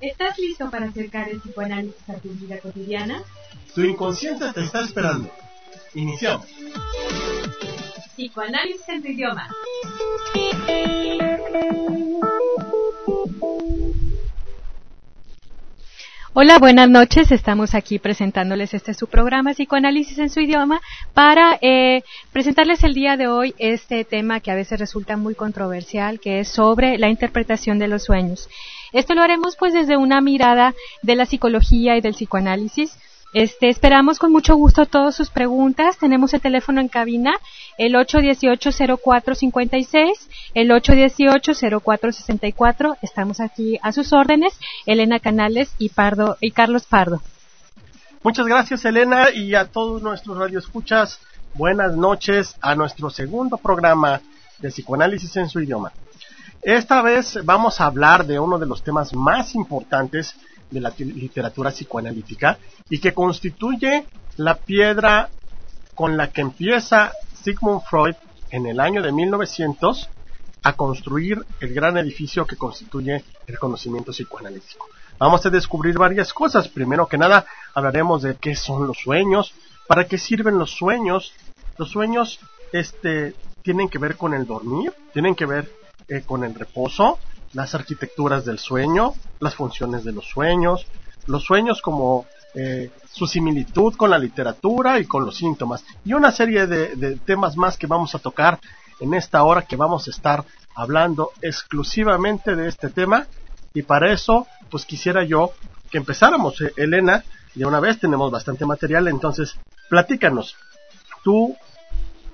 ¿Estás listo para acercar el psicoanálisis a tu vida cotidiana? Tu inconsciente te está esperando. Iniciamos. Psicoanálisis en tu idioma. Hola, buenas noches. Estamos aquí presentándoles este su programa Psicoanálisis en su idioma para eh, presentarles el día de hoy este tema que a veces resulta muy controversial, que es sobre la interpretación de los sueños. Esto lo haremos pues desde una mirada de la psicología y del psicoanálisis. Este, esperamos con mucho gusto todas sus preguntas. Tenemos el teléfono en cabina, el 818-0456, el 818-0464. Estamos aquí a sus órdenes, Elena Canales y, Pardo, y Carlos Pardo. Muchas gracias, Elena, y a todos nuestros radioescuchas. Buenas noches a nuestro segundo programa de psicoanálisis en su idioma. Esta vez vamos a hablar de uno de los temas más importantes de la literatura psicoanalítica y que constituye la piedra con la que empieza Sigmund Freud en el año de 1900 a construir el gran edificio que constituye el conocimiento psicoanalítico. Vamos a descubrir varias cosas. Primero que nada, hablaremos de qué son los sueños, para qué sirven los sueños. Los sueños este, tienen que ver con el dormir, tienen que ver eh, con el reposo, las arquitecturas del sueño, las funciones de los sueños, los sueños como eh, su similitud con la literatura y con los síntomas, y una serie de, temas más que vamos a tocar en esta hora que vamos a estar hablando exclusivamente de este tema, y para eso, pues quisiera yo que empezáramos, eh, Elena, de una vez tenemos bastante material, entonces platícanos, tú,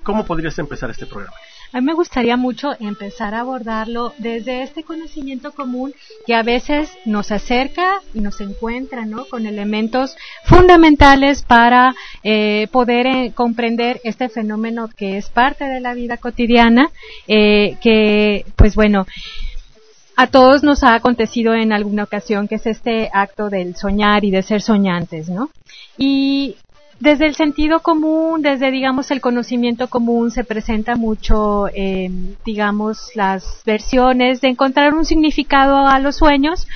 ¿cómo podrías empezar este programa? A mí me gustaría mucho empezar a abordarlo desde este conocimiento común que a veces nos acerca y nos encuentra, ¿no? Con elementos fundamentales para eh, poder eh, comprender este fenómeno que es parte de la vida cotidiana, eh, que, pues bueno, a todos nos ha acontecido en alguna ocasión, que es este acto del soñar y de ser soñantes, ¿no? Y desde el sentido común, desde digamos el conocimiento común se presenta mucho, eh, digamos, las versiones de encontrar un significado a los sueños,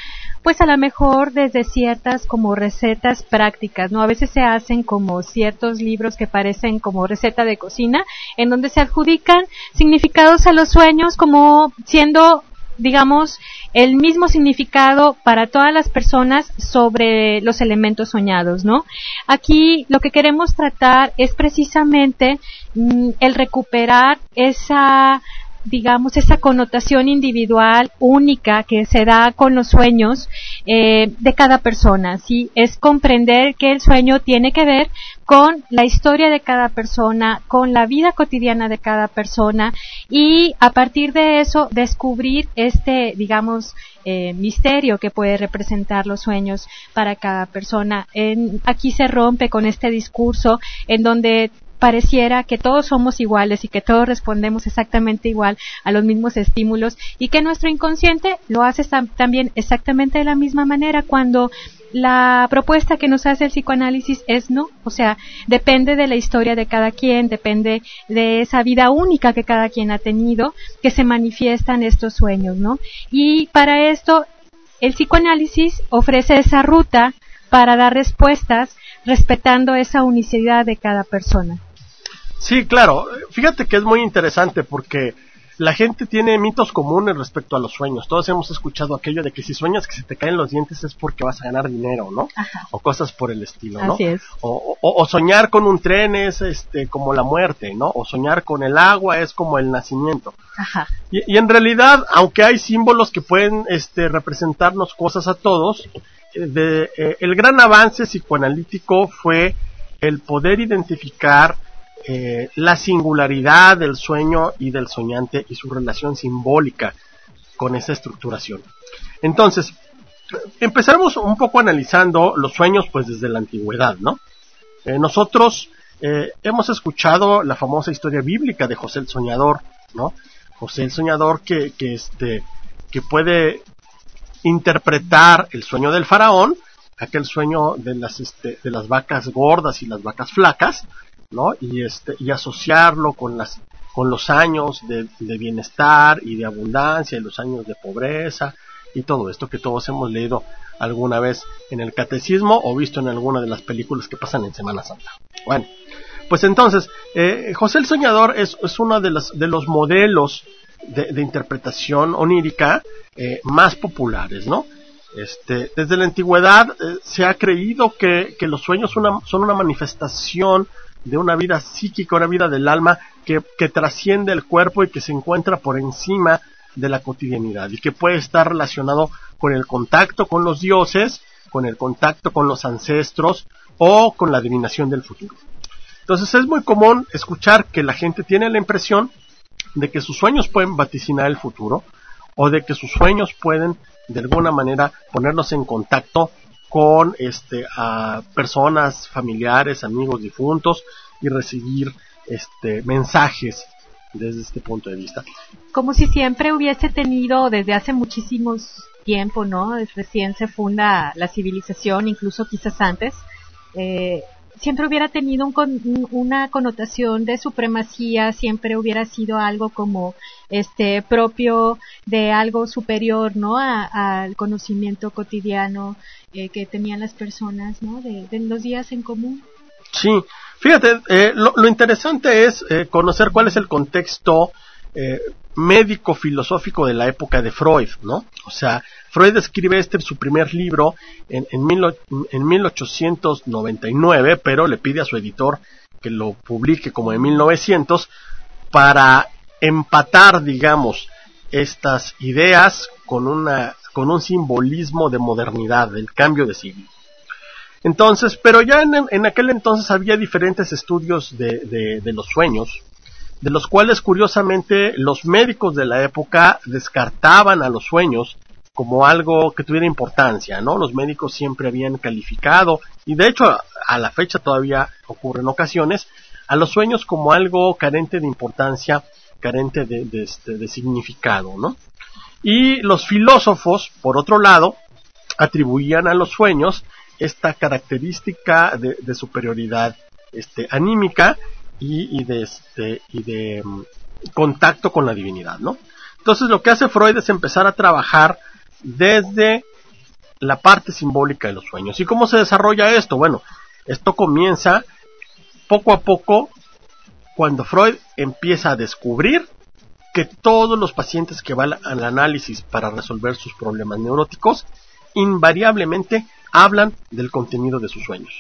pues a lo mejor desde ciertas como recetas prácticas, ¿no? A veces se hacen como ciertos libros que parecen como receta de cocina, en donde se adjudican significados a los sueños como siendo digamos, el mismo significado para todas las personas sobre los elementos soñados, ¿no? Aquí lo que queremos tratar es precisamente mm, el recuperar esa digamos, esa connotación individual única que se da con los sueños eh, de cada persona, ¿sí? Es comprender que el sueño tiene que ver con la historia de cada persona, con la vida cotidiana de cada persona y a partir de eso descubrir este, digamos, eh, misterio que puede representar los sueños para cada persona. En, aquí se rompe con este discurso en donde pareciera que todos somos iguales y que todos respondemos exactamente igual a los mismos estímulos y que nuestro inconsciente lo hace también exactamente de la misma manera cuando la propuesta que nos hace el psicoanálisis es no, o sea, depende de la historia de cada quien, depende de esa vida única que cada quien ha tenido, que se manifiestan estos sueños, ¿no? Y para esto, el psicoanálisis ofrece esa ruta para dar respuestas respetando esa unicidad de cada persona. Sí, claro. Fíjate que es muy interesante porque la gente tiene mitos comunes respecto a los sueños. Todos hemos escuchado aquello de que si sueñas que se te caen los dientes es porque vas a ganar dinero, ¿no? O cosas por el estilo, ¿no? Así es. O, soñar con un tren es este como la muerte, ¿no? O soñar con el agua es como el nacimiento. Ajá. Y, en realidad, aunque hay símbolos que pueden este, representarnos cosas a todos, eh, de, eh, el gran avance psicoanalítico fue el poder identificar eh, la singularidad del sueño y del soñante y su relación simbólica con esa estructuración. Entonces, empezamos un poco analizando los sueños pues desde la antigüedad, ¿no? Eh, nosotros eh, hemos escuchado la famosa historia bíblica de José el Soñador, ¿no? José el Soñador que, que, este, que puede interpretar el sueño del faraón, aquel sueño de las, este, de las vacas gordas y las vacas flacas, Y, este, y asociarlo con, las, con los años de, bienestar y de abundancia y los años de pobreza y todo esto que todos hemos leído alguna vez en el catecismo o visto en alguna de las películas que pasan en Semana Santa. Bueno, pues entonces, eh, José el Soñador es, uno de los, de los modelos de, interpretación onírica eh, más populares, ¿no? Este, desde la antigüedad eh, se ha creído que los sueños son una manifestación de una vida psíquica, una vida del alma que, que trasciende el cuerpo y que se encuentra por encima de la cotidianidad y que puede estar relacionado con el contacto con los dioses, con el contacto con los ancestros o con la adivinación del futuro. Entonces es muy común escuchar que la gente tiene la impresión de que sus sueños pueden vaticinar el futuro o de que sus sueños pueden de alguna manera ponernos en contacto con este a personas, familiares, amigos difuntos y recibir este mensajes desde este punto de vista. Como si siempre hubiese tenido desde hace muchísimos tiempo, ¿no? Recién se funda la civilización, incluso quizás antes, eh, siempre hubiera tenido un una connotación de supremacía, siempre hubiera sido algo como este propio de algo superior, ¿no? al conocimiento cotidiano eh, que tenían las personas, ¿no? De, los días en común. Sí, fíjate, eh, lo, lo, interesante es eh, conocer cuál es el contexto eh, médico filosófico de la época de Freud, ¿no? O sea, Freud escribe este su primer libro en, en, mil, en 1899, pero le pide a su editor que lo publique como en 1900 para empatar, digamos, estas ideas con una con un simbolismo de modernidad, del cambio de siglo. Entonces, pero ya en, en aquel entonces había diferentes estudios de, de, de los sueños, de los cuales curiosamente los médicos de la época descartaban a los sueños como algo que tuviera importancia, ¿no? Los médicos siempre habían calificado, y de hecho a la fecha todavía ocurre en ocasiones, a los sueños como algo carente de importancia, carente de, este, significado, ¿no? Y los filósofos, por otro lado, atribuían a los sueños esta característica de, superioridad este, anímica y, de este um, contacto con la divinidad, ¿no? Entonces lo que hace Freud es empezar a trabajar desde la parte simbólica de los sueños. ¿Y cómo se desarrolla esto? Bueno, esto comienza poco a poco cuando Freud empieza a descubrir que todos los pacientes que van al análisis para resolver sus problemas neuróticos invariablemente hablan del contenido de sus sueños.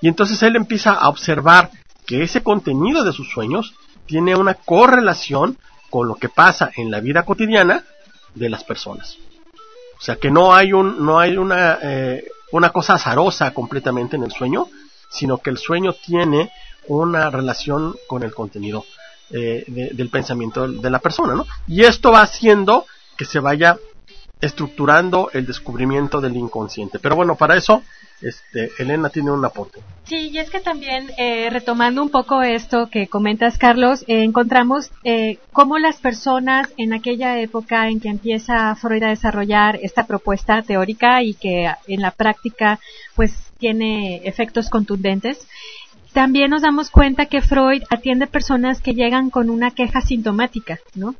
Y entonces él empieza a observar que ese contenido de sus sueños tiene una correlación con lo que pasa en la vida cotidiana de las personas. O sea que no hay un, no hay una, eh, una cosa azarosa completamente en el sueño, sino que el sueño tiene una relación con el contenido eh, de, del pensamiento de la persona, ¿no? Y esto va haciendo que se vaya estructurando el descubrimiento del inconsciente. Pero bueno, para eso este, Elena tiene un aporte. Sí, y es que también, eh, retomando un poco esto que comentas, Carlos, eh, encontramos eh, cómo las personas en aquella época en que empieza Freud a desarrollar esta propuesta teórica y que en la práctica pues tiene efectos contundentes, también nos damos cuenta que Freud atiende personas que llegan con una queja sintomática, ¿no?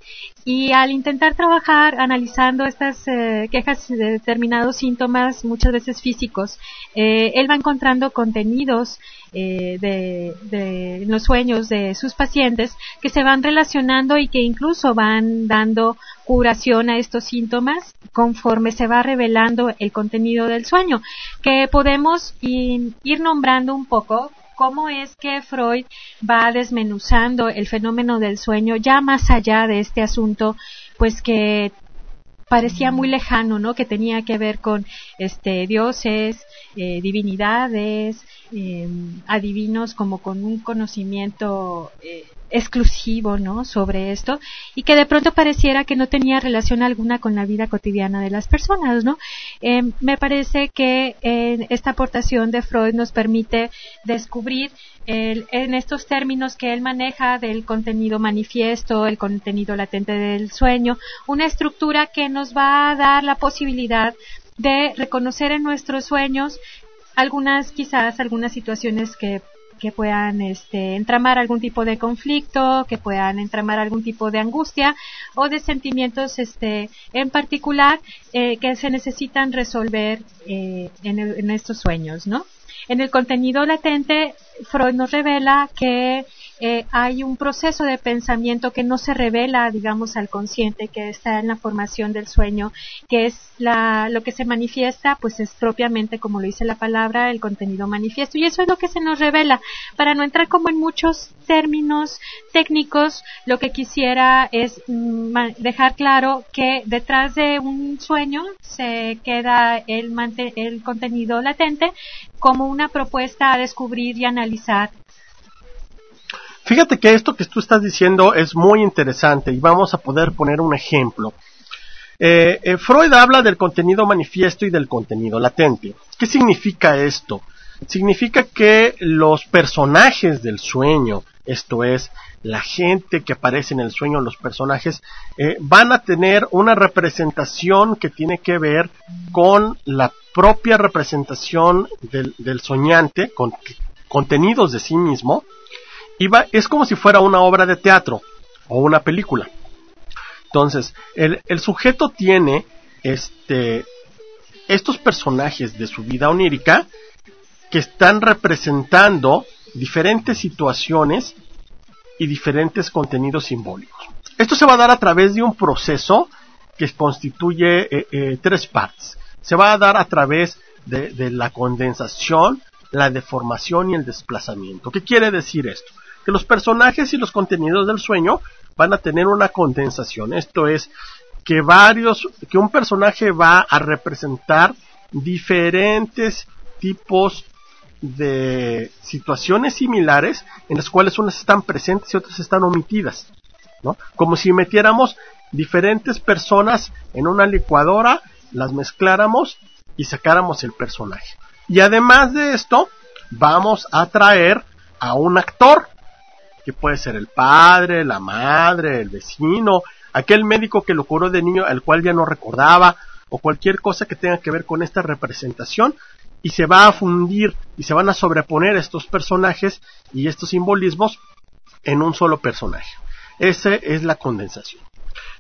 Y al intentar trabajar analizando estas eh, quejas de determinados síntomas, muchas veces físicos, eh, él va encontrando contenidos eh, de, de los sueños de sus pacientes que se van relacionando y que incluso van dando curación a estos síntomas conforme se va revelando el contenido del sueño, que podemos ir nombrando un poco cómo es que Freud va desmenuzando el fenómeno del sueño ya más allá de este asunto, pues que parecía muy lejano, ¿no? Que tenía que ver con este dioses, eh, divinidades, em, adivinos como con un conocimiento eh, exclusivo, ¿no? Sobre esto y que de pronto pareciera que no tenía relación alguna con la vida cotidiana de las personas, ¿no? Em, me parece que esta aportación de Freud nos permite descubrir en estos términos que él maneja del contenido manifiesto, el contenido latente del sueño, una estructura que nos va a dar la posibilidad de reconocer en nuestros sueños algunas quizás algunas situaciones que que puedan este, entramar algún tipo de conflicto, que puedan entramar algún tipo de angustia o de sentimientos este, en particular eh, que se necesitan resolver eh, en, en, estos sueños, ¿no? En el contenido latente, Freud nos revela que eh, hay un proceso de pensamiento que no se revela, digamos, al consciente, que está en la formación del sueño, que es la, lo que se manifiesta, pues es propiamente, como lo dice la palabra, el contenido manifiesto. Y eso es lo que se nos revela. Para no entrar como en muchos términos técnicos, lo que quisiera es mm, dejar claro que detrás de un sueño se queda el, el contenido latente como una propuesta a descubrir y analizar Fíjate que esto que tú estás diciendo es muy interesante y vamos a poder poner un ejemplo. Eh, eh, Freud habla del contenido manifiesto y del contenido latente. ¿Qué significa esto? Significa que los personajes del sueño, esto es, la gente que aparece en el sueño, los personajes, eh, van a tener una representación que tiene que ver con la propia representación del, del soñante, con contenidos de sí mismo, es como si fuera una obra de teatro o una película. Entonces, el, sujeto tiene este, estos personajes de su vida onírica que están representando diferentes situaciones y diferentes contenidos simbólicos. Esto se va a dar a través de un proceso que constituye eh, eh, tres partes. Se va a dar a través de, de la condensación, la deformación y el desplazamiento. ¿Qué quiere decir esto? Que los personajes y los contenidos del sueño van a tener una condensación. Esto es que varios, que un personaje va a representar diferentes tipos de situaciones similares en las cuales unas están presentes y otras están omitidas, ¿no? Como si metiéramos diferentes personas en una licuadora, las mezcláramos y sacáramos el personaje. Y además de esto, vamos a traer a un actor que puede ser el padre, la madre, el vecino, aquel médico que lo curó de niño al cual ya no recordaba, o cualquier cosa que tenga que ver con esta representación, y se va a fundir y se van a sobreponer estos personajes y estos simbolismos en un solo personaje. Esa es la condensación.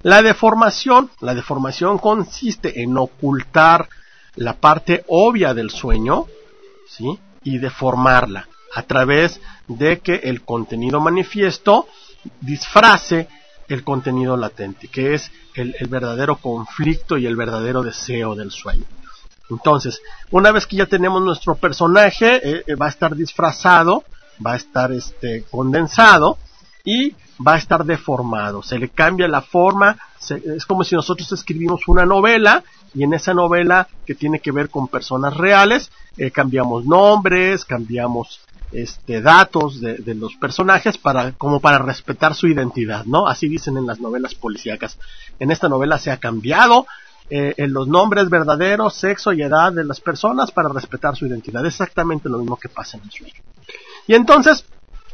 La deformación, la deformación consiste en ocultar la parte obvia del sueño, ¿sí? Y deformarla a través de que el contenido manifiesto disfrace el contenido latente, que es el, verdadero conflicto y el verdadero deseo del sueño. Entonces, una vez que ya tenemos nuestro personaje, eh, eh, va a estar disfrazado, va a estar este, condensado y va a estar deformado. Se le cambia la forma, es como si nosotros escribimos una novela y en esa novela que tiene que ver con personas reales, eh, cambiamos nombres, cambiamos este, datos de, los personajes para, como para respetar su identidad, ¿no? Así dicen en las novelas policíacas. En esta novela se ha cambiado eh, en los nombres verdaderos, sexo y edad de las personas para respetar su identidad. exactamente lo mismo que pasa en el sueño. Y entonces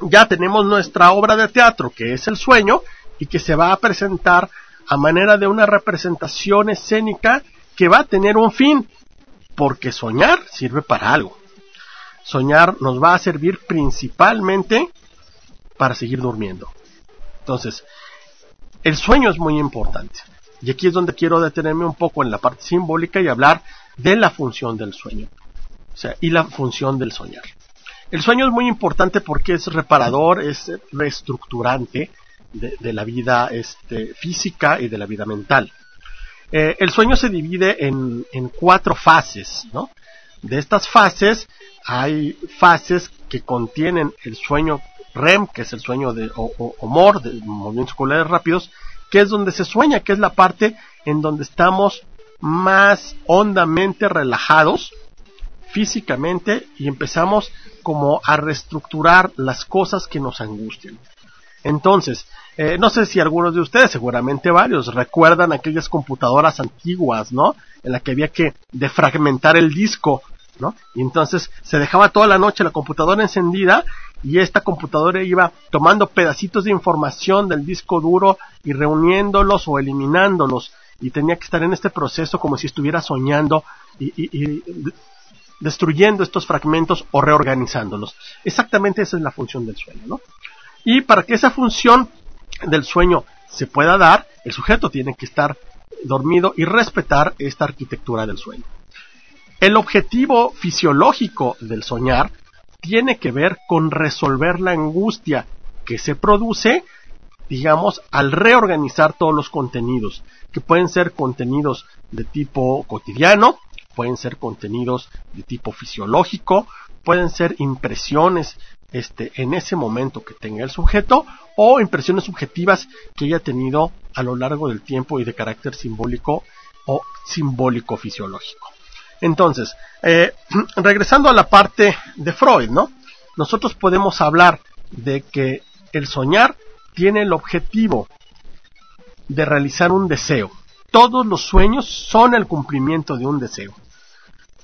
ya tenemos nuestra obra de teatro, que es el sueño, y que se va a presentar a manera de una representación escénica que va a tener un fin, porque soñar sirve para algo soñar nos va a servir principalmente para seguir durmiendo. Entonces, el sueño es muy importante. Y aquí es donde quiero detenerme un poco en la parte simbólica y hablar de la función del sueño. O sea, y la función del soñar. El sueño es muy importante porque es reparador, es reestructurante de, la vida este, física y de la vida mental. Eh, el sueño se divide en, en cuatro fases, ¿no? De estas fases hay fases que contienen el sueño REM, que es el sueño de o, MOR, de movimientos oculares rápidos, que es donde se sueña, que es la parte en donde estamos más hondamente relajados físicamente y empezamos como a reestructurar las cosas que nos angustian. Entonces, eh, no sé si algunos de ustedes, seguramente varios, recuerdan aquellas computadoras antiguas, ¿no? En la que había que defragmentar el disco, Y entonces se dejaba toda la noche la computadora encendida y esta computadora iba tomando pedacitos de información del disco duro y reuniéndolos o eliminándolos y tenía que estar en este proceso como si estuviera soñando y, destruyendo estos fragmentos o reorganizándolos. Exactamente esa es la función del sueño, ¿no? Y para que esa función del sueño se pueda dar, el sujeto tiene que estar dormido y respetar esta arquitectura del sueño. El objetivo fisiológico del soñar tiene que ver con resolver la angustia que se produce, digamos, al reorganizar todos los contenidos, que pueden ser contenidos de tipo cotidiano, pueden ser contenidos de tipo fisiológico, pueden ser impresiones este, en ese momento que tenga el sujeto o impresiones subjetivas que haya tenido a lo largo del tiempo y de carácter simbólico o simbólico fisiológico. Entonces, eh, regresando a la parte de Freud, ¿no? Nosotros podemos hablar de que el soñar tiene el objetivo de realizar un deseo. Todos los sueños son el cumplimiento de un deseo.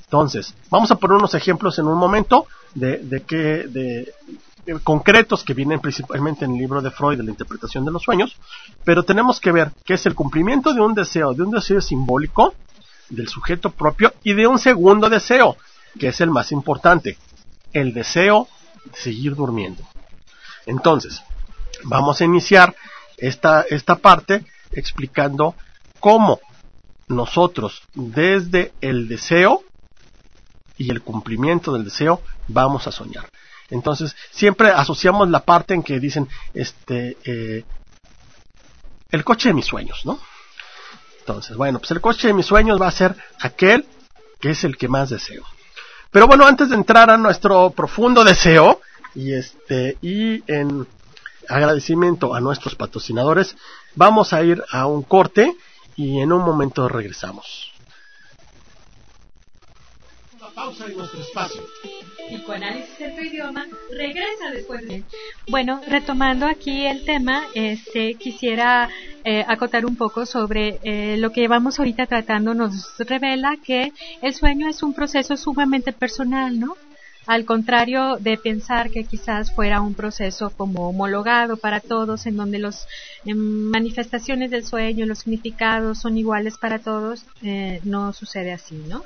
Entonces, vamos a poner unos ejemplos en un momento de, de que, de, concretos que vienen principalmente en el libro de Freud de la interpretación de los sueños, pero tenemos que ver que es el cumplimiento de un deseo, de un deseo simbólico, del sujeto propio y de un segundo deseo, que es el más importante, el deseo de seguir durmiendo. Entonces, vamos a iniciar esta, esta parte explicando cómo nosotros desde el deseo y el cumplimiento del deseo vamos a soñar. Entonces, siempre asociamos la parte en que dicen, este, eh, el coche de mis sueños, ¿no? Entonces, bueno, pues el coche de mis sueños va a ser aquel que es el que más deseo. Pero bueno, antes de entrar a nuestro profundo deseo y este y en agradecimiento a nuestros patrocinadores, vamos a ir a un corte y en un momento regresamos. Una pausa en nuestro espacio. Psicoanálisis en tu idioma regresa después de... Bueno, retomando aquí el tema, este, quisiera eh, acotar un poco sobre eh, lo que vamos ahorita tratando. Nos revela que el sueño es un proceso sumamente personal, ¿no? Al contrario de pensar que quizás fuera un proceso como homologado para todos, en donde las em, manifestaciones del sueño, los significados son iguales para todos, eh, no sucede así, ¿no?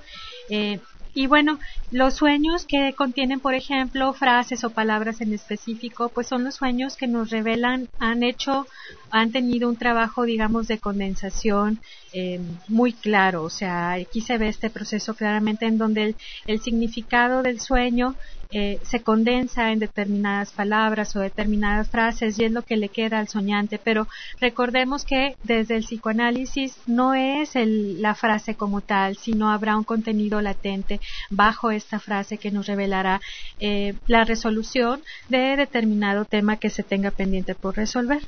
Y bueno, los sueños que contienen, por ejemplo, frases o palabras en específico, pues son los sueños que nos revelan, han hecho, han tenido un trabajo, digamos, de condensación eh, muy claro. O sea, aquí se ve este proceso claramente en donde el, el significado del sueño eh, se condensa en determinadas palabras o determinadas frases y es lo que le queda al soñante. Pero recordemos que desde el psicoanálisis no es la frase como tal, sino habrá un contenido latente bajo esta frase que nos revelará eh, la resolución de determinado tema que se tenga pendiente por resolver.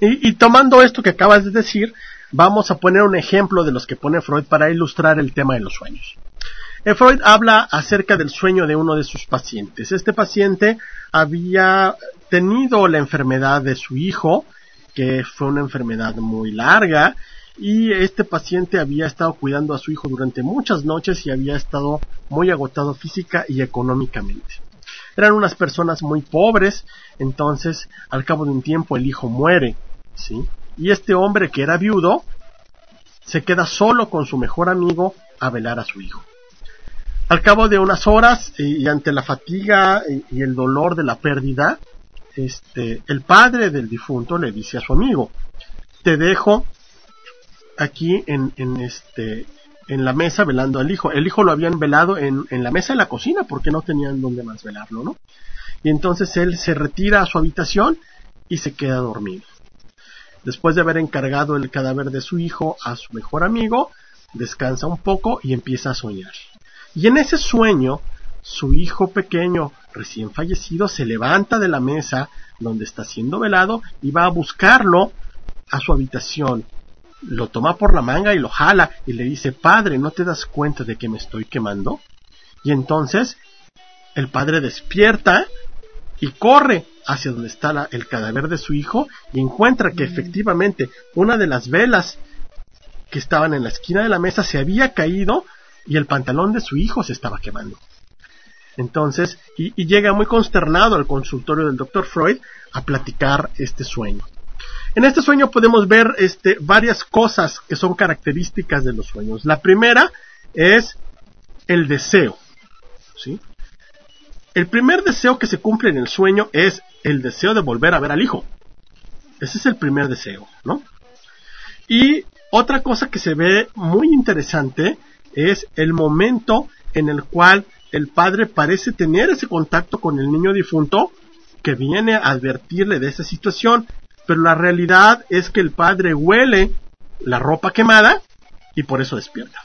Y, y, tomando esto que acabas de decir, vamos a poner un ejemplo de los que pone Freud para ilustrar el tema de los sueños. Freud habla acerca del sueño de uno de sus pacientes. Este paciente había tenido la enfermedad de su hijo, que fue una enfermedad muy larga, y este paciente había estado cuidando a su hijo durante muchas noches y había estado muy agotado física y económicamente. Eran unas personas muy pobres, entonces al cabo de un tiempo el hijo muere, ¿sí? Y este hombre que era viudo se queda solo con su mejor amigo a velar a su hijo. Al cabo de unas horas y ante la fatiga y el dolor de la pérdida, este, el padre del difunto le dice a su amigo, te dejo aquí en, en este, en la mesa velando al hijo. El hijo lo habían velado en, la mesa de la cocina porque no tenían dónde más velarlo, ¿no? Y entonces él se retira a su habitación y se queda dormido. Después de haber encargado el cadáver de su hijo a su mejor amigo, descansa un poco y empieza a soñar. Y en ese sueño, su hijo pequeño, recién fallecido, se levanta de la mesa donde está siendo velado y va a buscarlo a su habitación. Lo toma por la manga y lo jala y le dice, Padre, ¿no te das cuenta de que me estoy quemando? Y entonces el padre despierta y corre hacia donde está el cadáver de su hijo y encuentra que efectivamente una de las velas que estaban en la esquina de la mesa se había caído y el pantalón de su hijo se estaba quemando. Entonces, y, llega muy consternado al consultorio del doctor Freud a platicar este sueño. En este sueño podemos ver este, varias cosas que son características de los sueños. La primera es el deseo. ¿sí? El primer deseo que se cumple en el sueño es el deseo de volver a ver al hijo. Ese es el primer deseo, ¿no? Y otra cosa que se ve muy interesante es el momento en el cual el padre parece tener ese contacto con el niño difunto que viene a advertirle de esa situación, pero la realidad es que el padre huele la ropa quemada y por eso despierta.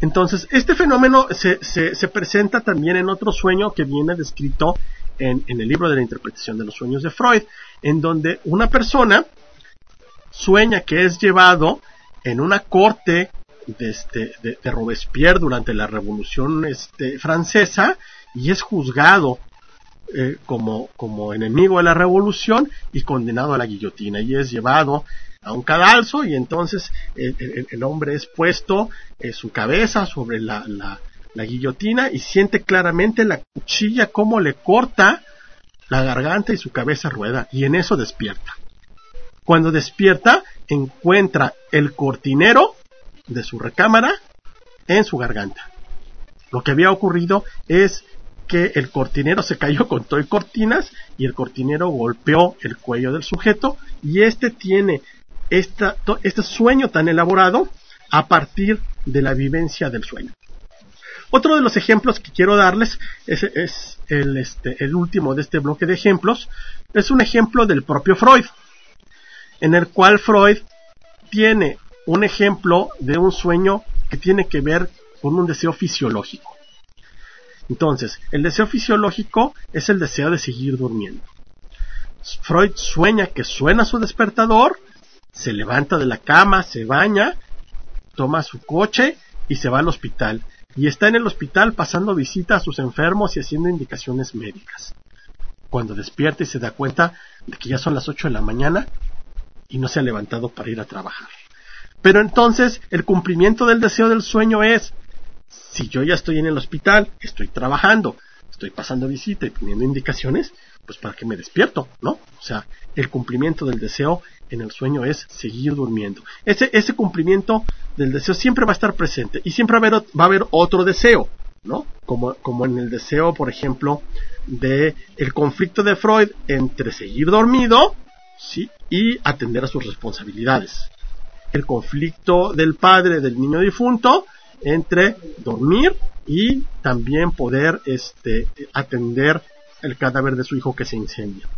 Entonces, este fenómeno se, se, presenta también en otro sueño que viene descrito en, en, el libro de la interpretación de los sueños de Freud, en donde una persona sueña que es llevado en una corte de, este, de, Robespierre durante la Revolución este, Francesa y es juzgado eh, como, como enemigo de la revolución y condenado a la guillotina y es llevado a un cadalso y entonces el, hombre es puesto en su cabeza sobre la, la, la, guillotina y siente claramente la cuchilla como le corta la garganta y su cabeza rueda y en eso despierta. Cuando despierta encuentra el cortinero de su recámara en su garganta. Lo que había ocurrido es que el cortinero se cayó con todo cortinas y el cortinero golpeó el cuello del sujeto y este tiene esta, este sueño tan elaborado a partir de la vivencia del sueño. Otro de los ejemplos que quiero darles es, este, el último de este bloque de ejemplos. Es un ejemplo del propio Freud, en el cual Freud tiene un ejemplo de un sueño que tiene que ver con un deseo fisiológico. Entonces, el deseo fisiológico es el deseo de seguir durmiendo. Freud sueña que suena su despertador, se levanta de la cama, se baña, toma su coche y se va al hospital. Y está en el hospital pasando visita a sus enfermos y haciendo indicaciones médicas. Cuando despierta y se da cuenta de que ya son las 8 de la mañana y no se ha levantado para ir a trabajar. Pero entonces el cumplimiento del deseo del sueño es, si yo ya estoy en el hospital, estoy trabajando, estoy pasando visita y poniendo indicaciones, pues para que me despierto, ¿no? O sea, el cumplimiento del deseo en el sueño es seguir durmiendo. Ese, ese cumplimiento del deseo siempre va a estar presente y siempre va a haber, va a haber otro deseo, ¿no? Como, como en el deseo, por ejemplo, de el conflicto de Freud entre seguir dormido, ¿sí? Y atender a sus responsabilidades el conflicto del padre del niño difunto entre dormir y también poder este, atender el cadáver de su hijo que se incendia.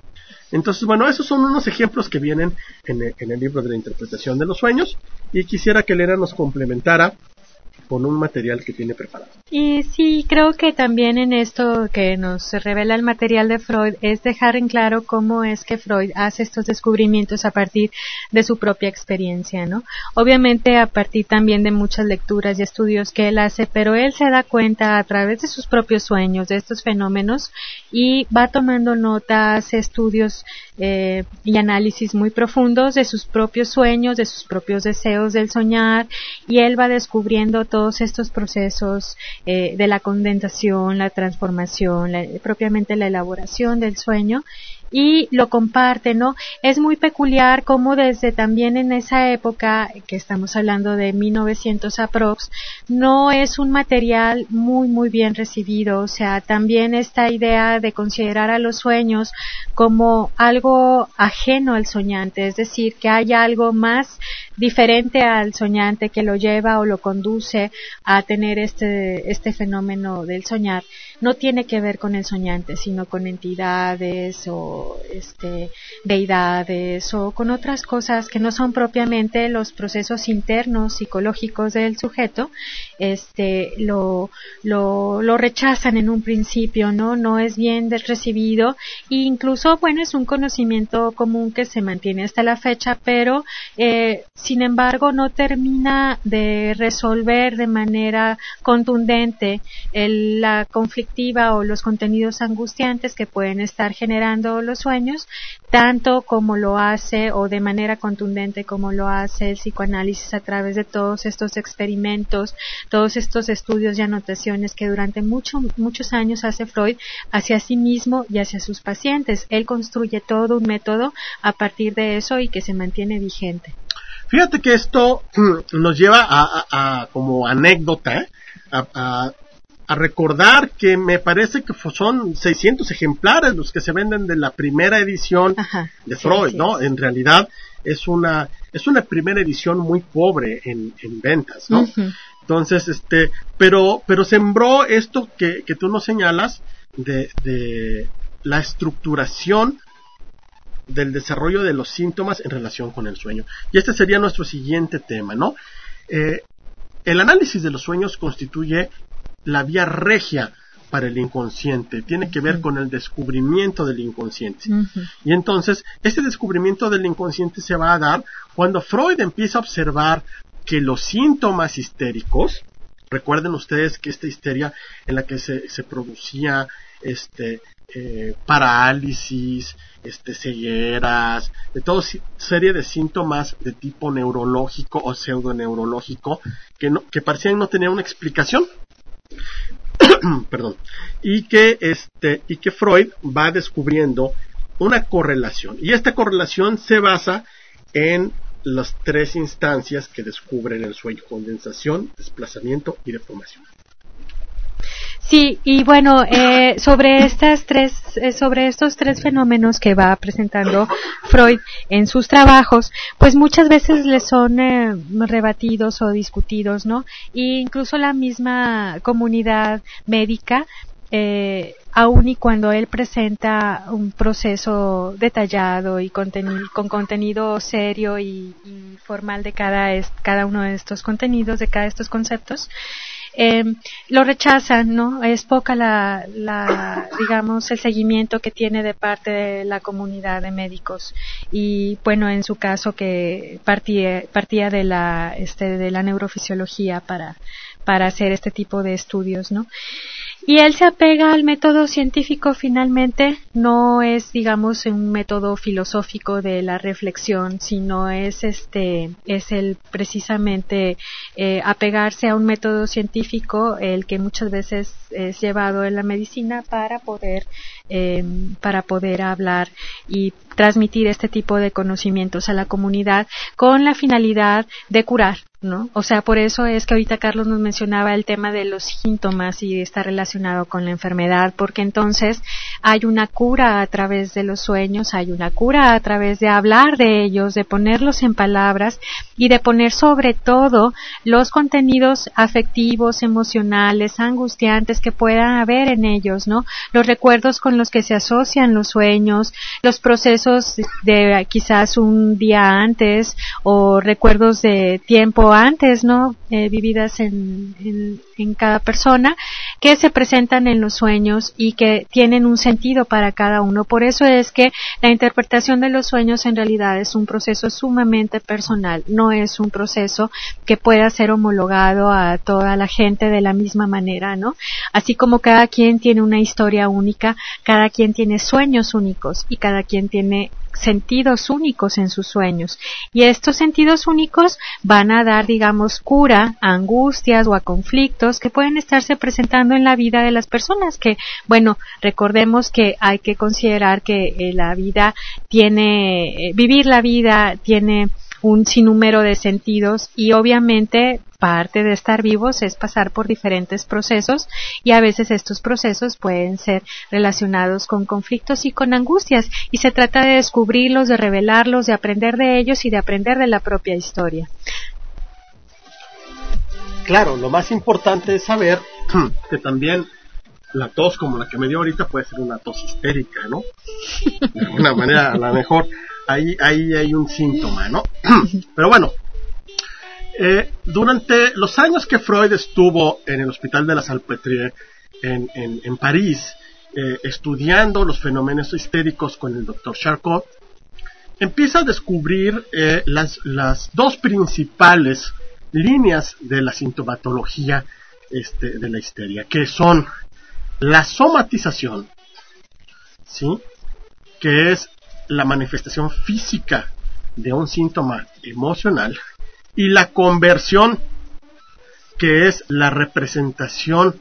Entonces, bueno, esos son unos ejemplos que vienen en el, en el libro de la interpretación de los sueños y quisiera que Elena nos complementara con un material que tiene preparado. Y sí, creo que también en esto que nos revela el material de Freud es dejar en claro cómo es que Freud hace estos descubrimientos a partir de su propia experiencia, ¿no? Obviamente a partir también de muchas lecturas y estudios que él hace, pero él se da cuenta a través de sus propios sueños de estos fenómenos y va tomando notas, estudios eh, y análisis muy profundos de sus propios sueños, de sus propios deseos del soñar y él va descubriendo todos estos procesos eh, de la condensación, la transformación, propiamente la elaboración del sueño y lo comparte, ¿no? Es muy peculiar como desde también en esa época, que estamos hablando de 1900 aprox, no es un material muy, muy bien recibido. O sea, también esta idea de considerar a los sueños como algo ajeno al soñante, es decir, que hay algo más diferente al soñante que lo lleva o lo conduce a tener este, este fenómeno del soñar no tiene que ver con el soñante, sino con entidades o este, deidades o con otras cosas que no son propiamente los procesos internos psicológicos del sujeto, este, lo, lo, lo rechazan en un principio, ¿no? No es bien recibido e incluso, bueno, es un conocimiento común que se mantiene hasta la fecha, pero eh, sin embargo no termina de resolver de manera contundente la o los contenidos angustiantes que pueden estar generando los sueños, tanto como lo hace o de manera contundente como lo hace el psicoanálisis a través de todos estos experimentos, todos estos estudios y anotaciones que durante muchos años hace Freud hacia sí mismo y hacia sus pacientes. Él construye todo un método a partir de eso y que se mantiene vigente. Fíjate que esto mm, nos lleva a, como anécdota, ¿eh? a, recordar que me parece que son 600 ejemplares los que se venden de la primera edición de Freud, ¿no? En realidad es una es una primera edición muy pobre en, ventas, ¿no? Entonces, este, pero pero sembró esto que, que tú nos señalas de, de la estructuración del desarrollo de los síntomas en relación con el sueño. Y este sería nuestro siguiente tema, ¿no? Eh, el análisis de los sueños constituye la vía regia para el inconsciente, tiene que ver con el descubrimiento del inconsciente. Y entonces, este descubrimiento del inconsciente se va a dar cuando Freud empieza a observar que los síntomas histéricos, recuerden ustedes que esta histeria en la que se, se producía este, eh, parálisis, este, cegueras, de toda serie de síntomas de tipo neurológico o pseudoneurológico que, no, que parecían no tener una explicación. Perdón. Y que, este, y que Freud va descubriendo una correlación. Y esta correlación se basa en las tres instancias que descubren el sueño, condensación, desplazamiento y deformación. Sí, y bueno, eh, sobre estas tres, eh, sobre estos tres fenómenos que va presentando Freud en sus trabajos, pues muchas veces les son eh, rebatidos o discutidos, ¿no? E incluso la misma comunidad médica eh, aun y cuando él presenta un proceso detallado y con contenido serio y, formal de cada, cada uno de estos contenidos, de cada estos conceptos, eh, lo rechazan, ¿no? Es poca la, la, digamos, el seguimiento que tiene de parte de la comunidad de médicos y, bueno, en su caso que partía, partía de la, este, de la neurofisiología para, para hacer este tipo de estudios, ¿no? Y él se apega al método científico finalmente, no es digamos un método filosófico de la reflexión, sino es este, es el precisamente eh, apegarse a un método científico, el que muchas veces es llevado en la medicina para poder, eh, para poder hablar y transmitir este tipo de conocimientos a la comunidad con la finalidad de curar, ¿no? O sea, por eso es que ahorita Carlos nos mencionaba el tema de los síntomas y está relacionado con la enfermedad, porque entonces hay una cura a través de los sueños, hay una cura a través de hablar de ellos, de ponerlos en palabras y de poner sobre todo los contenidos afectivos, emocionales, angustiantes que puedan haber en ellos, ¿no? Los recuerdos con los que se asocian los sueños, los procesos de quizás un día antes o recuerdos de tiempo antes, ¿no? Eh, vividas en, en, cada persona, que se presentan en los sueños y que tienen un sentido para cada uno. Por eso es que la interpretación de los sueños en realidad es un proceso sumamente personal, no es un proceso que pueda ser homologado a toda la gente de la misma manera, ¿no? Así como cada quien tiene una historia única, cada quien tiene sueños únicos y cada quien tiene sentidos únicos en sus sueños. Y estos sentidos únicos van a dar digamos cura a angustias o a conflictos que pueden estarse presentando en la vida de las personas que bueno recordemos que hay que considerar que eh, la vida tiene eh, vivir la vida tiene un sinnúmero de sentidos y obviamente parte de estar vivos es pasar por diferentes procesos y a veces estos procesos pueden ser relacionados con conflictos y con angustias y se trata de descubrirlos, de revelarlos, de aprender de ellos y de aprender de la propia historia. Claro, lo más importante es saber que también la tos como la que me dio ahorita puede ser una tos histérica, ¿no? De alguna manera, a lo mejor ahí, ahí hay un síntoma, ¿no? Pero bueno, eh, durante los años que Freud estuvo en el Hospital de la Salpêtrière en, París, eh, estudiando los fenómenos histéricos con el doctor Charcot, empieza a descubrir eh, las, las, dos principales líneas de la sintomatología este, de la histeria, que son la somatización, ¿sí? que es la manifestación física de un síntoma emocional, y la conversión, que es la representación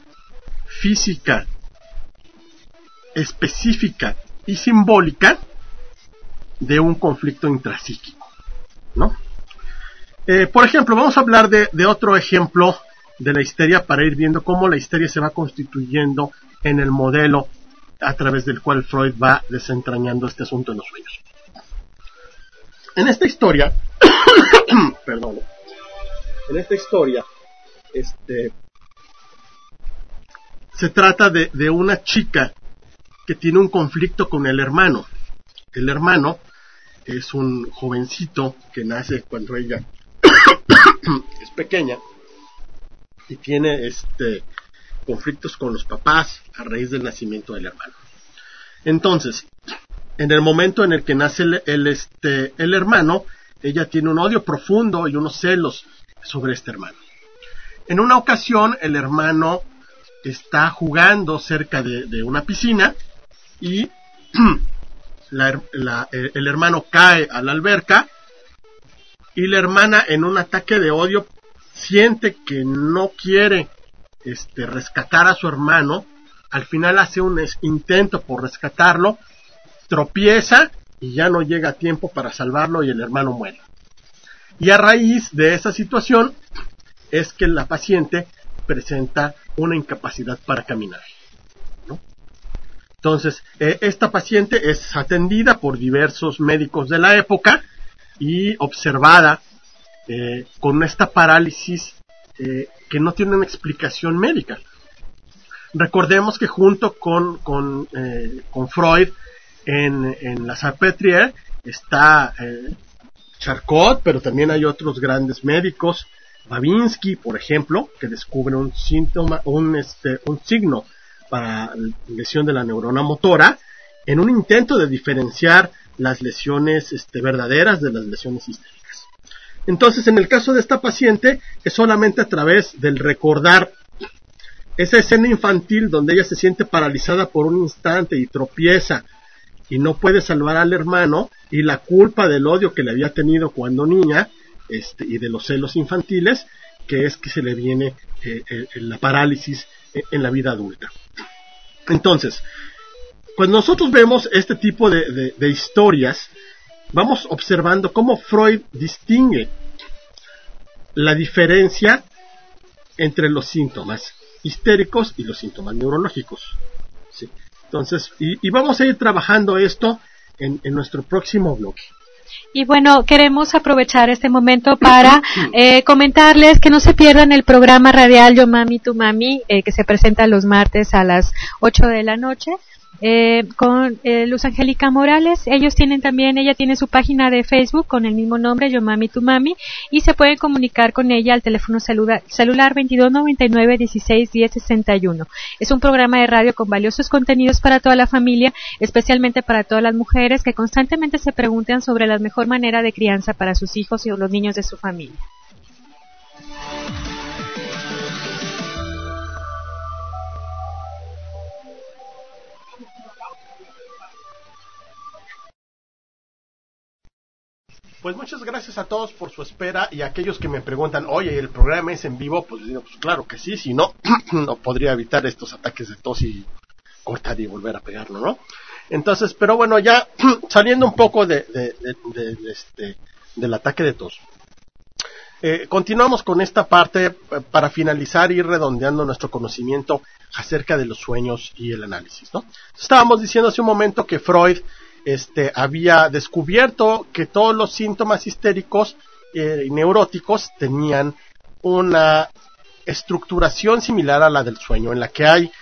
física, específica y simbólica de un conflicto intrapsíquico, ¿no? Eh, por ejemplo, vamos a hablar de, de, otro ejemplo de la histeria para ir viendo cómo la histeria se va constituyendo en el modelo a través del cual Freud va desentrañando este asunto en los sueños. En esta historia, perdón, en esta historia, este, se trata de, una chica que tiene un conflicto con el hermano. El hermano es un jovencito que nace cuando ella es pequeña y tiene este conflictos con los papás a raíz del nacimiento del hermano. Entonces, en el momento en el que nace el, este, el hermano, ella tiene un odio profundo y unos celos sobre este hermano. En una ocasión, el hermano está jugando cerca de, una piscina y el hermano cae a la alberca y la hermana en un ataque de odio siente que no quiere este, rescatar a su hermano, al final hace un intento por rescatarlo, tropieza y ya no llega a tiempo para salvarlo y el hermano muere. Y a raíz de esa situación es que la paciente presenta una incapacidad para caminar. Entonces, eh, esta paciente es atendida por diversos médicos de la época y observada eh, con esta parálisis eh, que no tiene una explicación médica. Recordemos que junto con, con, con Freud en, la Salpêtrière está Charcot, pero también hay otros grandes médicos, Babinski, por ejemplo, que descubre un síntoma, un, este, un signo para lesión de la neurona motora, en un intento de diferenciar las lesiones este, verdaderas de las lesiones histéricas. Entonces, en el caso de esta paciente, es solamente a través del recordar esa escena infantil donde ella se siente paralizada por un instante y tropieza y no puede salvar al hermano y la culpa del odio que le había tenido cuando niña este, y de los celos infantiles, que es que se le viene eh, eh, la parálisis en la vida adulta. Entonces, cuando nosotros vemos este tipo de, de historias, vamos observando cómo Freud distingue la diferencia entre los síntomas histéricos y los síntomas neurológicos. Entonces, y, vamos a ir trabajando esto en, nuestro próximo bloque. Y bueno, queremos aprovechar este momento para eh, comentarles que no se pierdan el programa radial Yo Mami Tu Mami, eh, que se presenta los martes a las 8 de la noche eh, con eh, Luz Angélica Morales. Ellos tienen también, ella tiene su página de Facebook con el mismo nombre, Yo Mami Tu Mami, y se pueden comunicar con ella al teléfono celular, celular 2299 16 61. Es un programa de radio con valiosos contenidos para toda la familia, especialmente para todas las mujeres que constantemente se preguntan sobre la mejor manera de crianza para sus hijos y los niños de su familia. Pues muchas gracias a todos por su espera y a aquellos que me preguntan, oye, ¿el programa es en vivo? Pues digo, pues claro que sí, si no, no podría evitar estos ataques de tos y cortar y volver a pegarlo, ¿no? Entonces, pero bueno, ya saliendo un poco de, este, del ataque de tos. Eh, continuamos con esta parte eh, para finalizar y redondeando nuestro conocimiento acerca de los sueños y el análisis, ¿no? Estábamos diciendo hace un momento que Freud este, había descubierto que todos los síntomas histéricos eh, y neuróticos tenían una estructuración similar a la del sueño, en la que hay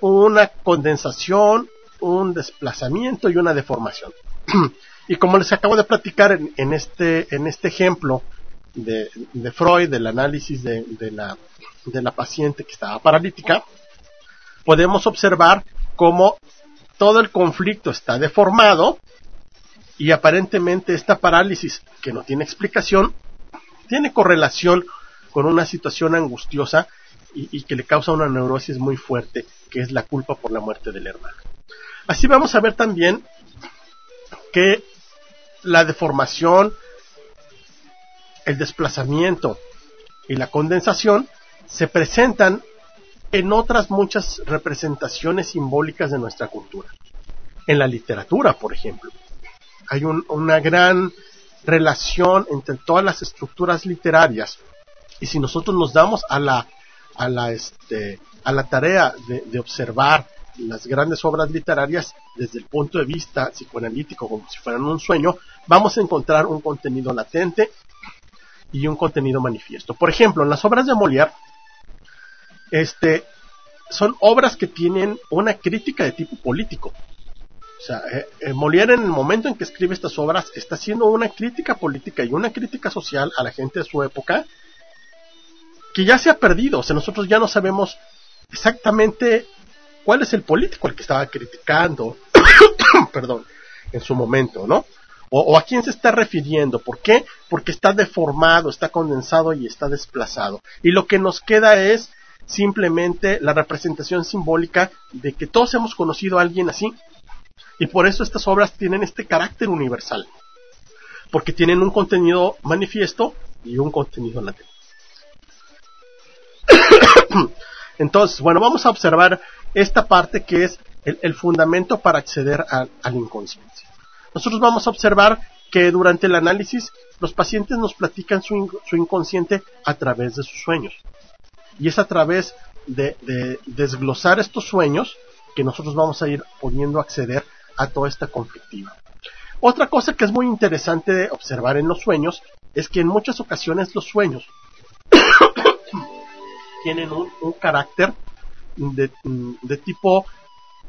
una condensación, un desplazamiento y una deformación. y como les acabo de platicar en, este, en este ejemplo de, Freud, del análisis de, la, de la paciente que estaba paralítica, podemos observar cómo todo el conflicto está deformado y aparentemente esta parálisis, que no tiene explicación, tiene correlación con una situación angustiosa y, que le causa una neurosis muy fuerte, que es la culpa por la muerte del hermano. Así vamos a ver también que la deformación, el desplazamiento y la condensación se presentan en otras muchas representaciones simbólicas de nuestra cultura. En la literatura, por ejemplo, hay una gran relación entre todas las estructuras literarias. Y si nosotros nos damos a la a la este a la tarea de, observar las grandes obras literarias desde el punto de vista psicoanalítico como si fueran un sueño vamos a encontrar un contenido latente y un contenido manifiesto. Por ejemplo en las obras de Molière este son obras que tienen una crítica de tipo político o sea, eh, eh, Molière en el momento en que escribe estas obras está haciendo una crítica política y una crítica social a la gente de su época que ya se ha perdido. O sea, nosotros ya no sabemos exactamente cuál es el político al que estaba criticando, perdón, en su momento, ¿no? O, o, a quién se está refiriendo. ¿Por qué? Porque está deformado, está condensado y está desplazado. Y lo que nos queda es simplemente la representación simbólica de que todos hemos conocido a alguien así, y por eso estas obras tienen este carácter universal. Porque tienen un contenido manifiesto y un contenido latente. Entonces, bueno, vamos a observar esta parte que es el, fundamento para acceder a, la inconsciencia. Nosotros vamos a observar que durante el análisis los pacientes nos platican su, inconsciente a través de sus sueños. Y es a través de, de, desglosar estos sueños que nosotros vamos a ir pudiendo acceder a toda esta conflictiva. Otra cosa que es muy interesante de observar en los sueños es que en muchas ocasiones los sueños tienen un, carácter de, tipo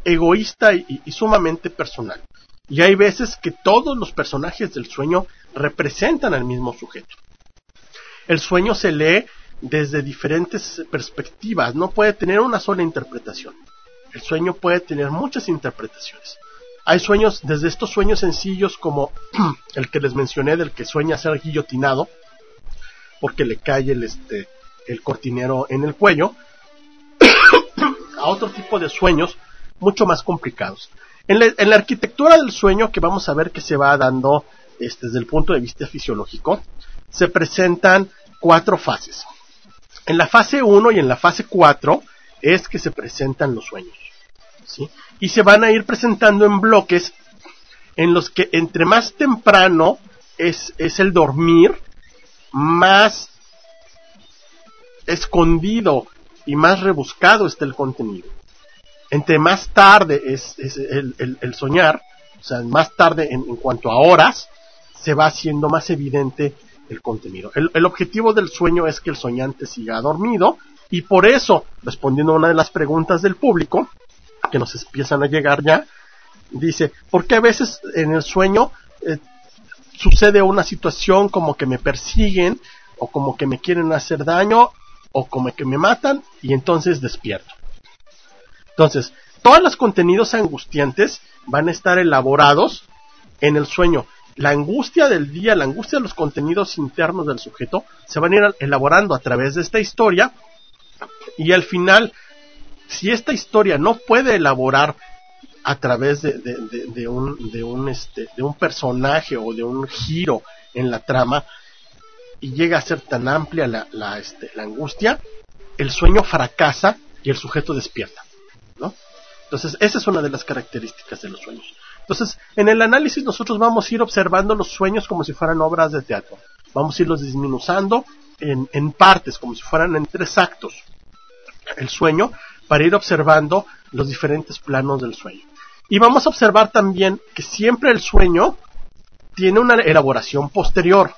egoísta y, y, sumamente personal. Y hay veces que todos los personajes del sueño representan al mismo sujeto. El sueño se lee desde diferentes perspectivas, no puede tener una sola interpretación. El sueño puede tener muchas interpretaciones. Hay sueños, desde estos sueños sencillos como el que les mencioné del que sueña ser guillotinado, porque le cae el, este, el cortinero en el cuello, a otro tipo de sueños mucho más complicados. En la, arquitectura del sueño que vamos a ver que se va dando este, desde el punto de vista fisiológico, se presentan cuatro fases. En la fase 1 y en la fase 4 es que se presentan los sueños. ¿sí? y se van a ir presentando en bloques en los que entre más temprano es, es el dormir, más escondido y más rebuscado está el contenido. Entre más tarde es, el, soñar, o sea, más tarde en, cuanto a horas, se va haciendo más evidente el contenido. El, el, objetivo del sueño es que el soñante siga dormido y por eso, respondiendo a una de las preguntas del público, que nos empiezan a llegar ya, dice, porque a veces en el sueño eh, sucede una situación como que me persiguen o como que me quieren hacer daño o como que me matan y entonces despierto. Entonces, todos los contenidos angustiantes van a estar elaborados en el sueño. La angustia del día, la angustia de los contenidos internos del sujeto se van a ir elaborando a través de esta historia y al final si esta historia no puede elaborar a través de, un, de, un, este, de un personaje o de un giro en la trama y llega a ser tan amplia la, la, este, la angustia, el sueño fracasa y el sujeto despierta. ¿no? Entonces, esa es una de las características de los sueños. Entonces, en el análisis nosotros vamos a ir observando los sueños como si fueran obras de teatro. Vamos a irlos disminuzando en, en partes, como si fueran en tres actos. El sueño para ir observando los diferentes planos del sueño. Y vamos a observar también que siempre el sueño tiene una elaboración posterior.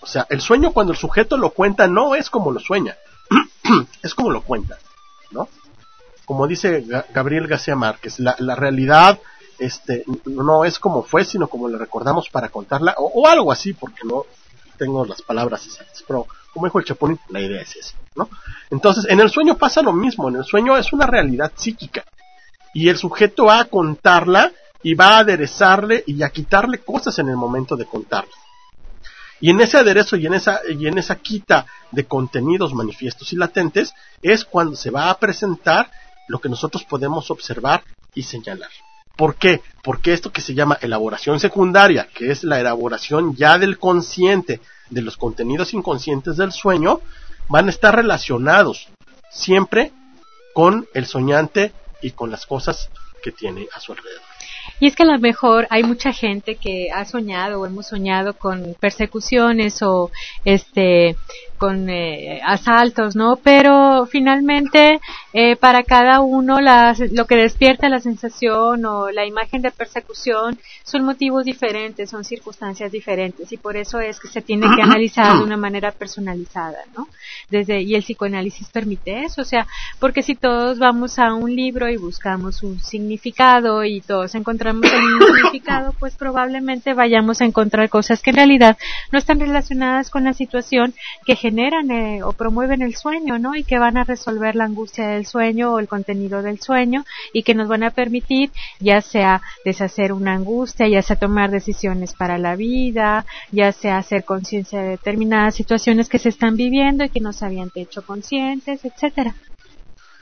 O sea, el sueño cuando el sujeto lo cuenta no es como lo sueña, es como lo cuenta, ¿no? Como dice Gabriel García Márquez, la, realidad este, no es como fue, sino como le recordamos para contarla, o, algo así, porque no tengo las palabras exactas, pero como dijo el Chapulín, la idea es esa, ¿no? Entonces, en el sueño pasa lo mismo, en el sueño es una realidad psíquica y el sujeto va a contarla y va a aderezarle y a quitarle cosas en el momento de contarle. Y en ese aderezo y en esa, y en esa quita de contenidos manifiestos y latentes es cuando se va a presentar lo que nosotros podemos observar y señalar. ¿Por qué? Porque esto que se llama elaboración secundaria, que es la elaboración ya del consciente de los contenidos inconscientes del sueño, van a estar relacionados siempre con el soñante y con las cosas que tiene a su alrededor. Y es que a lo mejor hay mucha gente que ha soñado o hemos soñado con persecuciones o este con eh, asaltos, ¿no? Pero finalmente eh, para cada uno lo que despierta la sensación o la imagen de persecución son motivos diferentes, son circunstancias diferentes y por eso es que se tiene que analizar de una manera personalizada, ¿no? Desde y el psicoanálisis permite eso, o sea, porque si todos vamos a un libro y buscamos un significado y todos encontramos el mismo significado, pues probablemente vayamos a encontrar cosas que en realidad no están relacionadas con la situación que generan eh, o promueven el sueño, ¿no? Y que van a resolver la angustia del sueño o el contenido del sueño y que nos van a permitir ya sea deshacer una angustia, ya sea tomar decisiones para la vida, ya sea hacer conciencia de determinadas situaciones que se están viviendo y que nos habían hecho conscientes, etcétera.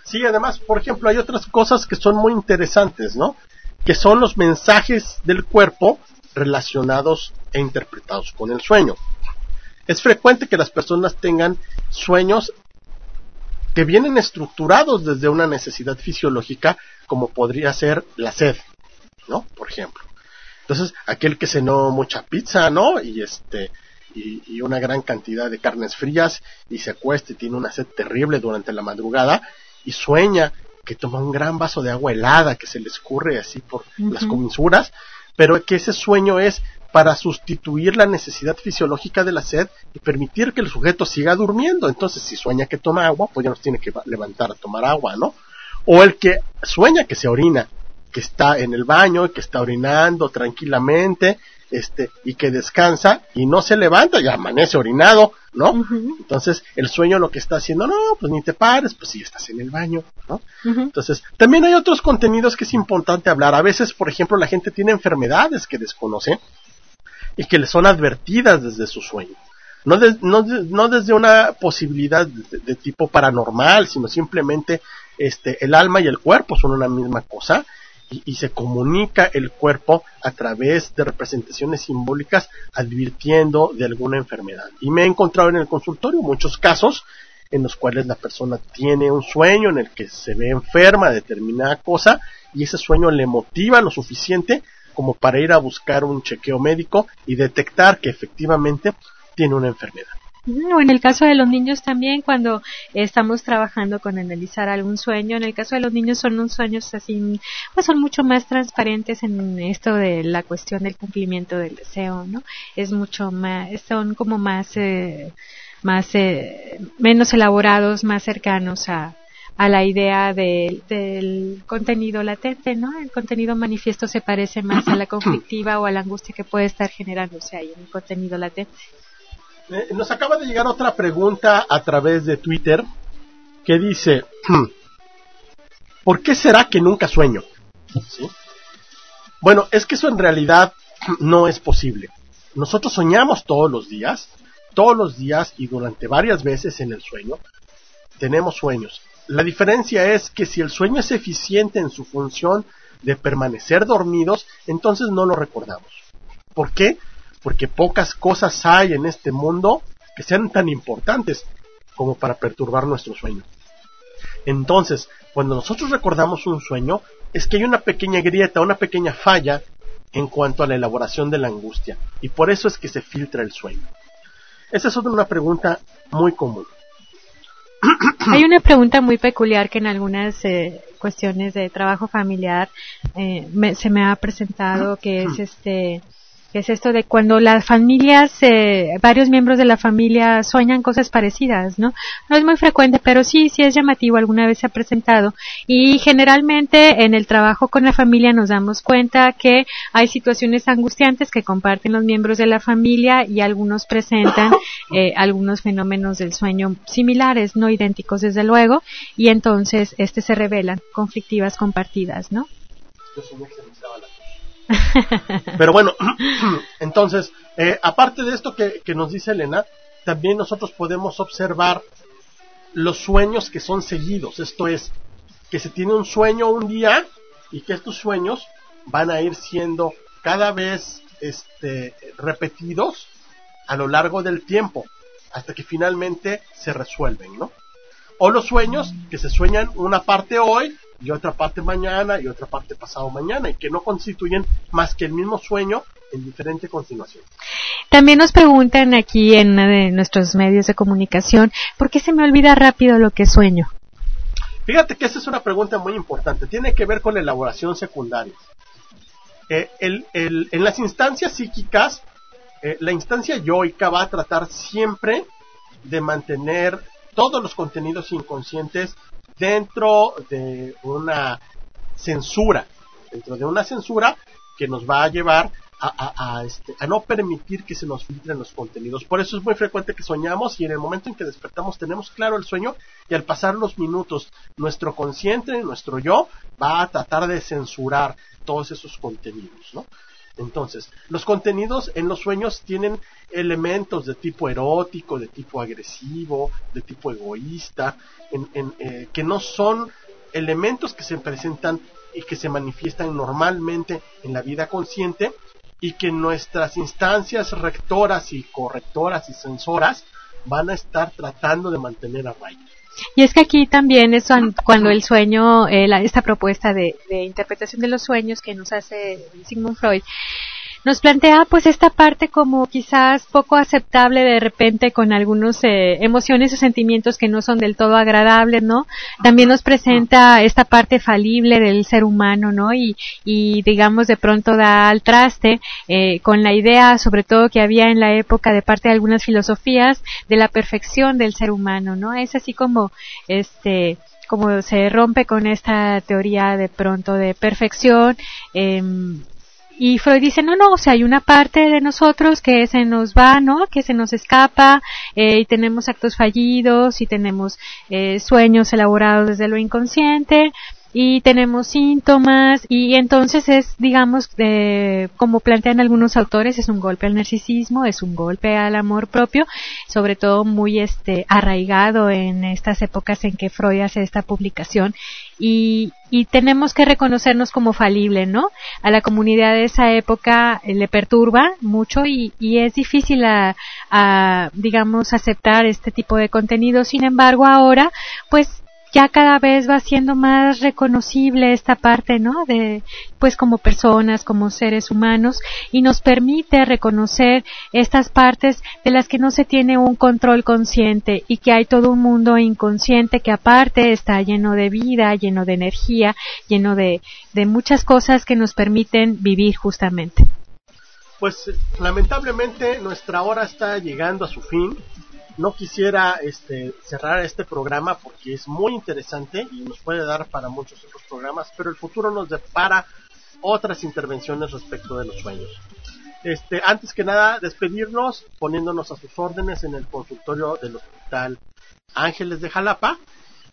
Sí, además, por ejemplo, hay otras cosas que son muy interesantes, ¿no? Que son los mensajes del cuerpo relacionados e interpretados con el sueño. Es frecuente que las personas tengan sueños que vienen estructurados desde una necesidad fisiológica como podría ser la sed, ¿no? Por ejemplo. Entonces, aquel que cenó mucha pizza, ¿no? Y este y, una gran cantidad de carnes frías y se acuesta y tiene una sed terrible durante la madrugada y sueña que toma un gran vaso de agua helada que se le escurre así por las comisuras, pero que ese sueño es para sustituir la necesidad fisiológica de la sed y permitir que el sujeto siga durmiendo. Entonces, si sueña que toma agua, pues ya nos tiene que levantar a tomar agua, ¿no? O el que sueña que se orina, que está en el baño, que está orinando tranquilamente, este, y que descansa y no se levanta, ya amanece orinado, ¿no? Entonces, el sueño lo que está haciendo, no, pues ni te pares, pues si estás en el baño, ¿no? Entonces, también hay otros contenidos que es importante hablar. A veces, por ejemplo, la gente tiene enfermedades que desconoce y que le son advertidas desde su sueño. No, no, desde una posibilidad de, tipo paranormal, sino simplemente este, el alma y el cuerpo son una misma cosa y, y, se comunica el cuerpo a través de representaciones simbólicas advirtiendo de alguna enfermedad. Y me he encontrado en el consultorio muchos casos en los cuales la persona tiene un sueño en el que se ve enferma de determinada cosa y ese sueño le motiva lo suficiente como para ir a buscar un chequeo médico y detectar que efectivamente tiene una enfermedad. O en el caso de los niños también, cuando estamos trabajando con analizar algún sueño, en el caso de los niños son unos sueños así, pues son mucho más transparentes en esto de la cuestión del cumplimiento del deseo, ¿no? Es mucho más, son como más, eh, más, eh, menos elaborados, más cercanos a, a la idea del contenido latente, ¿no? El contenido manifiesto se parece más a la conflictiva o a la angustia que puede estar generándose ahí en el contenido latente. Eh, nos acaba de llegar otra pregunta a través de Twitter que dice, ¿por qué será que nunca sueño? Bueno, es que eso en realidad no es posible. Nosotros soñamos todos los días, todos los días y durante varias veces en el sueño tenemos sueños. La diferencia es que si el sueño es eficiente en su función de permanecer dormidos, entonces no lo recordamos. ¿Por qué? Porque pocas cosas hay en este mundo que sean tan importantes como para perturbar nuestro sueño. Entonces, cuando nosotros recordamos un sueño, es que hay una pequeña grieta, una pequeña falla en cuanto a la elaboración de la angustia, y por eso es que se filtra el sueño. Esa es una pregunta muy común. Hay una pregunta muy peculiar que en algunas eh, cuestiones de trabajo familiar eh, se me ha presentado que es este es esto de cuando las familias, eh, varios miembros de la familia sueñan cosas parecidas, ¿no? No es muy frecuente, pero sí, sí es llamativo, alguna vez se ha presentado. Y generalmente en el trabajo con la familia nos damos cuenta que hay situaciones angustiantes que comparten los miembros de la familia y algunos presentan eh, algunos fenómenos del sueño similares, no idénticos desde luego, y entonces este se revelan conflictivas compartidas, ¿no? Pero bueno, entonces, eh, aparte de esto que, que nos dice Elena, también nosotros podemos observar los sueños que son seguidos. Esto es, que se tiene un sueño un día y que estos sueños van a ir siendo cada vez este, repetidos a lo largo del tiempo hasta que finalmente se resuelven, ¿no? O los sueños que se sueñan una parte hoy y otra parte mañana y otra parte pasado mañana y que no constituyen más que el mismo sueño en diferente continuación. También nos preguntan aquí en uno de nuestros medios de comunicación, ¿por qué se me olvida rápido lo que sueño? Fíjate que esa es una pregunta muy importante. Tiene que ver con la elaboración secundaria. Eh, en las instancias psíquicas, eh, la instancia yoica va a tratar siempre de mantener todos los contenidos inconscientes dentro de una censura, dentro de una censura que nos va a llevar a, este, a, no permitir que se nos filtren los contenidos. Por eso es muy frecuente que soñamos y en el momento en que despertamos tenemos claro el sueño y al pasar los minutos nuestro consciente, nuestro yo, va a tratar de censurar todos esos contenidos, ¿no? Entonces, los contenidos en los sueños tienen elementos de tipo erótico, de tipo agresivo, de tipo egoísta, en, eh, que no son elementos que se presentan y que se manifiestan normalmente en la vida consciente y que nuestras instancias rectoras y correctoras y censoras van a estar tratando de mantener a raya. Y es que aquí también es cuando el sueño, eh, esta propuesta de, de, interpretación de los sueños que nos hace Sigmund Freud, nos plantea pues esta parte como quizás poco aceptable de repente con algunos eh, emociones o sentimientos que no son del todo agradables, ¿no? También nos presenta esta parte falible del ser humano, ¿no? Y, y digamos de pronto da al traste eh, con la idea sobre todo que había en la época de parte de algunas filosofías de la perfección del ser humano, ¿no? Es así como este como se rompe con esta teoría de pronto de perfección eh, y Freud dice, no, no, o sea, hay una parte de nosotros que se nos va, ¿no? Que se nos escapa, eh, y tenemos actos fallidos, y tenemos eh, sueños elaborados desde lo inconsciente, y tenemos síntomas y entonces es, digamos, como plantean algunos autores, es un golpe al narcisismo, es un golpe al amor propio, sobre todo muy este arraigado en estas épocas en que Freud hace esta publicación y, y tenemos que reconocernos como falible, ¿no? A la comunidad de esa época eh, le perturba mucho y, y es difícil a, a, digamos, aceptar este tipo de contenido. Sin embargo, ahora, pues ya cada vez va siendo más reconocible esta parte, ¿no? De, pues como personas, como seres humanos, y nos permite reconocer estas partes de las que no se tiene un control consciente y que hay todo un mundo inconsciente que aparte está lleno de vida, lleno de energía, lleno de, de muchas cosas que nos permiten vivir justamente. Pues lamentablemente nuestra hora está llegando a su fin no quisiera este, cerrar este programa porque es muy interesante y nos puede dar para muchos otros programas, pero el futuro nos depara otras intervenciones respecto de los sueños. Este, antes que nada, despedirnos poniéndonos a sus órdenes en el consultorio del Hospital Ángeles de Jalapa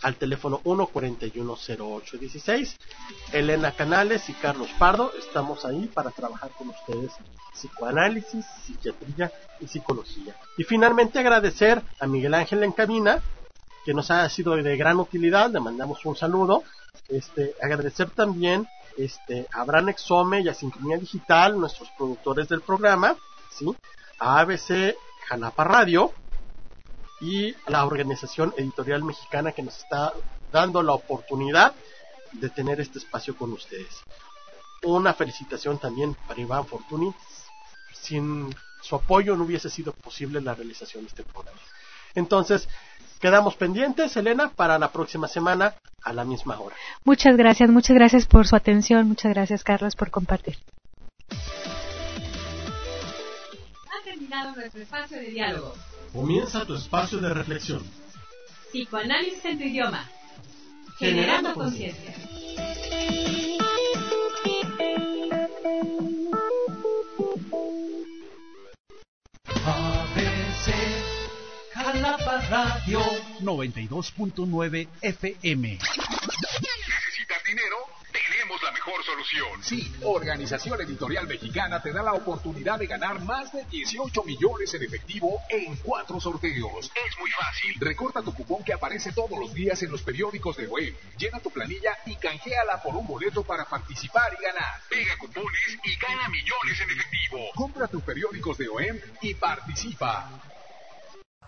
al teléfono 1410816. Elena Canales y Carlos Pardo estamos ahí para trabajar con ustedes psicoanálisis, psiquiatría y psicología. Y finalmente agradecer a Miguel Ángel en cabina que nos ha sido de gran utilidad, le mandamos un saludo. Este, agradecer también este, a Abraham Exome y a Sincronía Digital, nuestros productores del programa, ¿sí? a ABC Janapa Radio, y la organización editorial mexicana que nos está dando la oportunidad de tener este espacio con ustedes. Una felicitación también para Iván Fortuny. Sin su apoyo no hubiese sido posible la realización de este programa. Entonces, quedamos pendientes, Elena, para la próxima semana a la misma hora. Muchas gracias, muchas gracias por su atención, muchas gracias, Carlos, por compartir. Nuestro espacio de diálogo. Comienza tu espacio de reflexión. Psicoanálisis en tu idioma. Generando conciencia. ABC Jalapa Radio 92.9 FM. ¿Necesitas dinero? Tenemos la mejor solución. Sí, Organización Editorial Mexicana te da la oportunidad de ganar más de 18 millones en efectivo en cuatro sorteos. Es muy fácil. Recorta tu cupón que aparece todos los días en los periódicos de OEM. Llena tu planilla y canjeala por un boleto para participar y ganar. Pega cupones y gana millones en efectivo. Compra tus periódicos de OEM y participa.